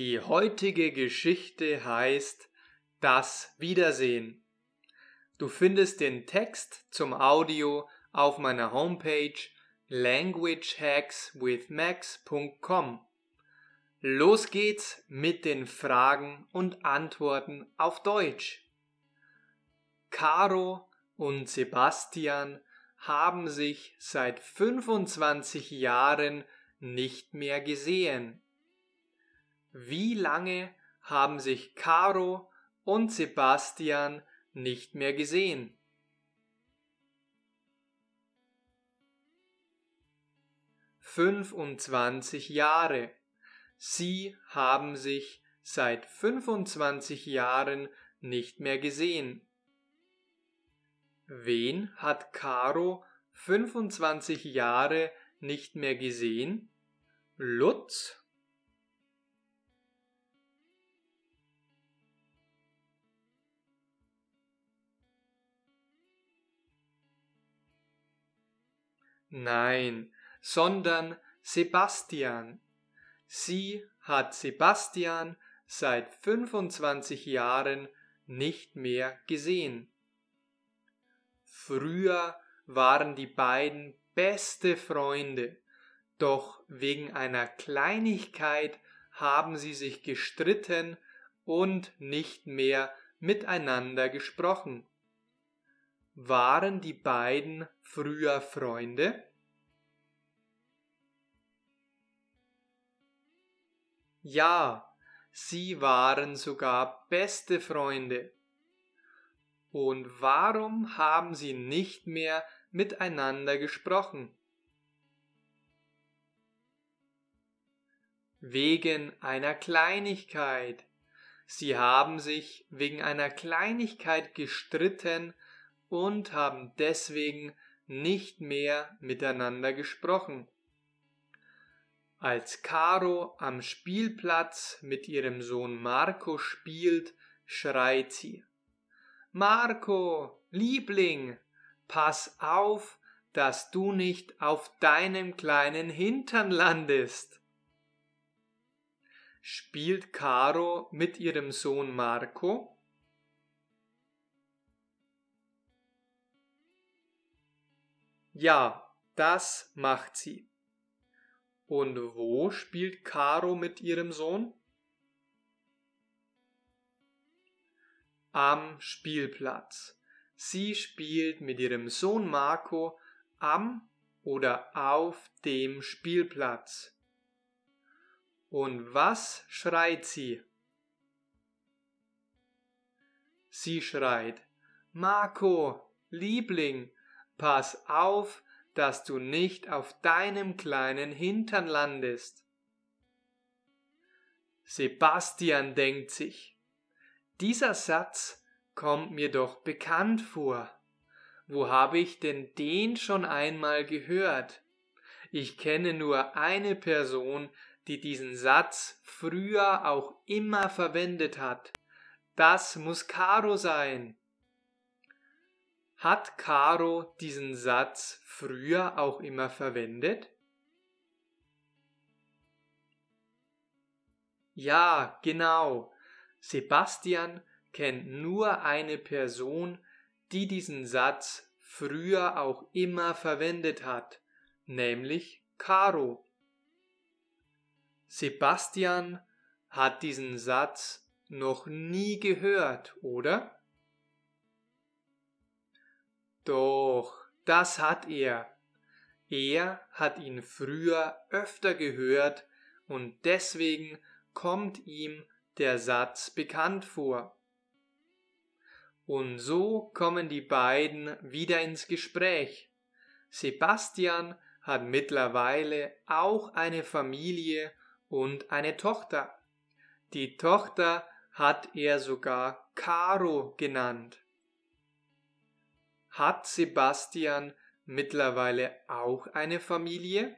Die heutige Geschichte heißt Das Wiedersehen. Du findest den Text zum Audio auf meiner Homepage languagehackswithmax.com. Los geht's mit den Fragen und Antworten auf Deutsch. Caro und Sebastian haben sich seit 25 Jahren nicht mehr gesehen. Wie lange haben sich Caro und Sebastian nicht mehr gesehen? Fünfundzwanzig Jahre. Sie haben sich seit 25 Jahren nicht mehr gesehen. Wen hat Caro 25 Jahre nicht mehr gesehen? Lutz? Nein, sondern Sebastian. Sie hat Sebastian seit 25 Jahren nicht mehr gesehen. Früher waren die beiden beste Freunde, doch wegen einer Kleinigkeit haben sie sich gestritten und nicht mehr miteinander gesprochen. Waren die beiden früher Freunde? Ja, sie waren sogar beste Freunde. Und warum haben sie nicht mehr miteinander gesprochen? Wegen einer Kleinigkeit. Sie haben sich wegen einer Kleinigkeit gestritten und haben deswegen nicht mehr miteinander gesprochen. Als Caro am Spielplatz mit ihrem Sohn Marco spielt, schreit sie Marco, Liebling, pass auf, dass du nicht auf deinem kleinen Hintern landest. Spielt Caro mit ihrem Sohn Marco? Ja, das macht sie. Und wo spielt Caro mit ihrem Sohn? Am Spielplatz. Sie spielt mit ihrem Sohn Marco am oder auf dem Spielplatz. Und was schreit sie? Sie schreit, Marco, Liebling, Pass auf, dass du nicht auf deinem kleinen Hintern landest. Sebastian denkt sich, dieser Satz kommt mir doch bekannt vor. Wo habe ich denn den schon einmal gehört? Ich kenne nur eine Person, die diesen Satz früher auch immer verwendet hat. Das muss Caro sein. Hat Caro diesen Satz früher auch immer verwendet? Ja, genau. Sebastian kennt nur eine Person, die diesen Satz früher auch immer verwendet hat, nämlich Caro. Sebastian hat diesen Satz noch nie gehört, oder? Doch, das hat er. Er hat ihn früher öfter gehört und deswegen kommt ihm der Satz bekannt vor. Und so kommen die beiden wieder ins Gespräch. Sebastian hat mittlerweile auch eine Familie und eine Tochter. Die Tochter hat er sogar Caro genannt. Hat Sebastian mittlerweile auch eine Familie?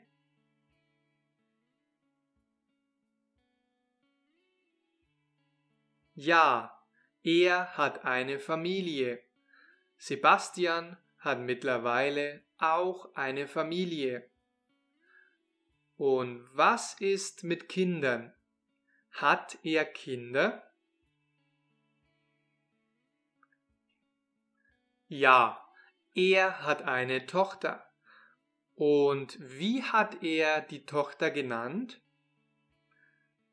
Ja, er hat eine Familie. Sebastian hat mittlerweile auch eine Familie. Und was ist mit Kindern? Hat er Kinder? Ja, er hat eine Tochter. Und wie hat er die Tochter genannt?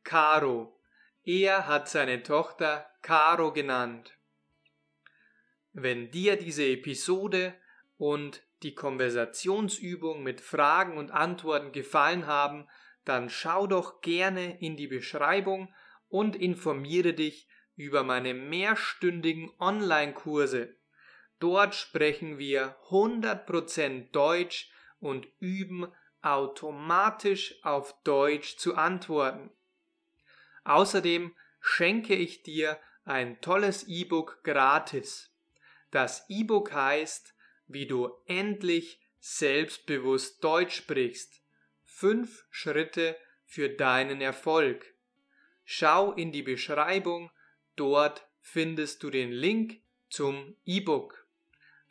Caro. Er hat seine Tochter Caro genannt. Wenn dir diese Episode und die Konversationsübung mit Fragen und Antworten gefallen haben, dann schau doch gerne in die Beschreibung und informiere dich über meine mehrstündigen Online-Kurse. Dort sprechen wir 100% Deutsch und üben automatisch auf Deutsch zu antworten. Außerdem schenke ich dir ein tolles E-Book gratis. Das E-Book heißt, wie du endlich selbstbewusst Deutsch sprichst. Fünf Schritte für deinen Erfolg. Schau in die Beschreibung, dort findest du den Link zum E-Book.